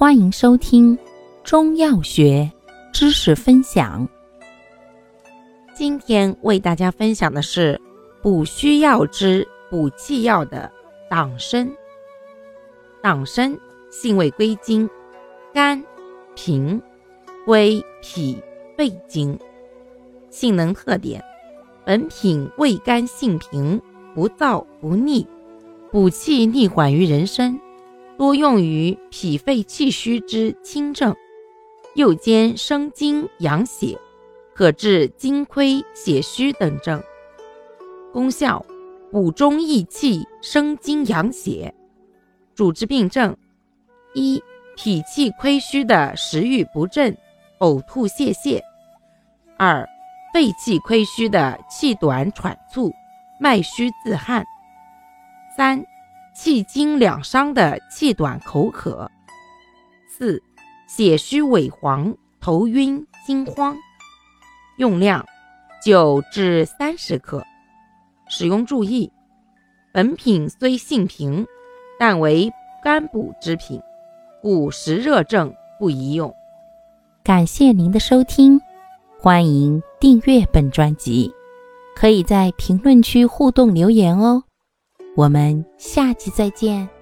欢迎收听中药学知识分享。今天为大家分享的是补虚药之补气药的党参。党参性味归经，肝、脾、归脾、肺经。性能特点：本品味甘性平，不燥不腻，补气逆缓于人参。多用于脾肺气虚之轻症，又兼生津养血，可治津亏血虚等症。功效：补中益气，生津养血。主治病症：一、脾气亏虚的食欲不振、呕吐泄泻；二、肺气亏虚的气短喘促、脉虚自汗；三。气经两伤的气短口渴，四血虚萎黄、头晕、心慌。用量九至三十克。使用注意：本品虽性平，但为肝补之品，故实热症不宜用。感谢您的收听，欢迎订阅本专辑，可以在评论区互动留言哦。我们下期再见。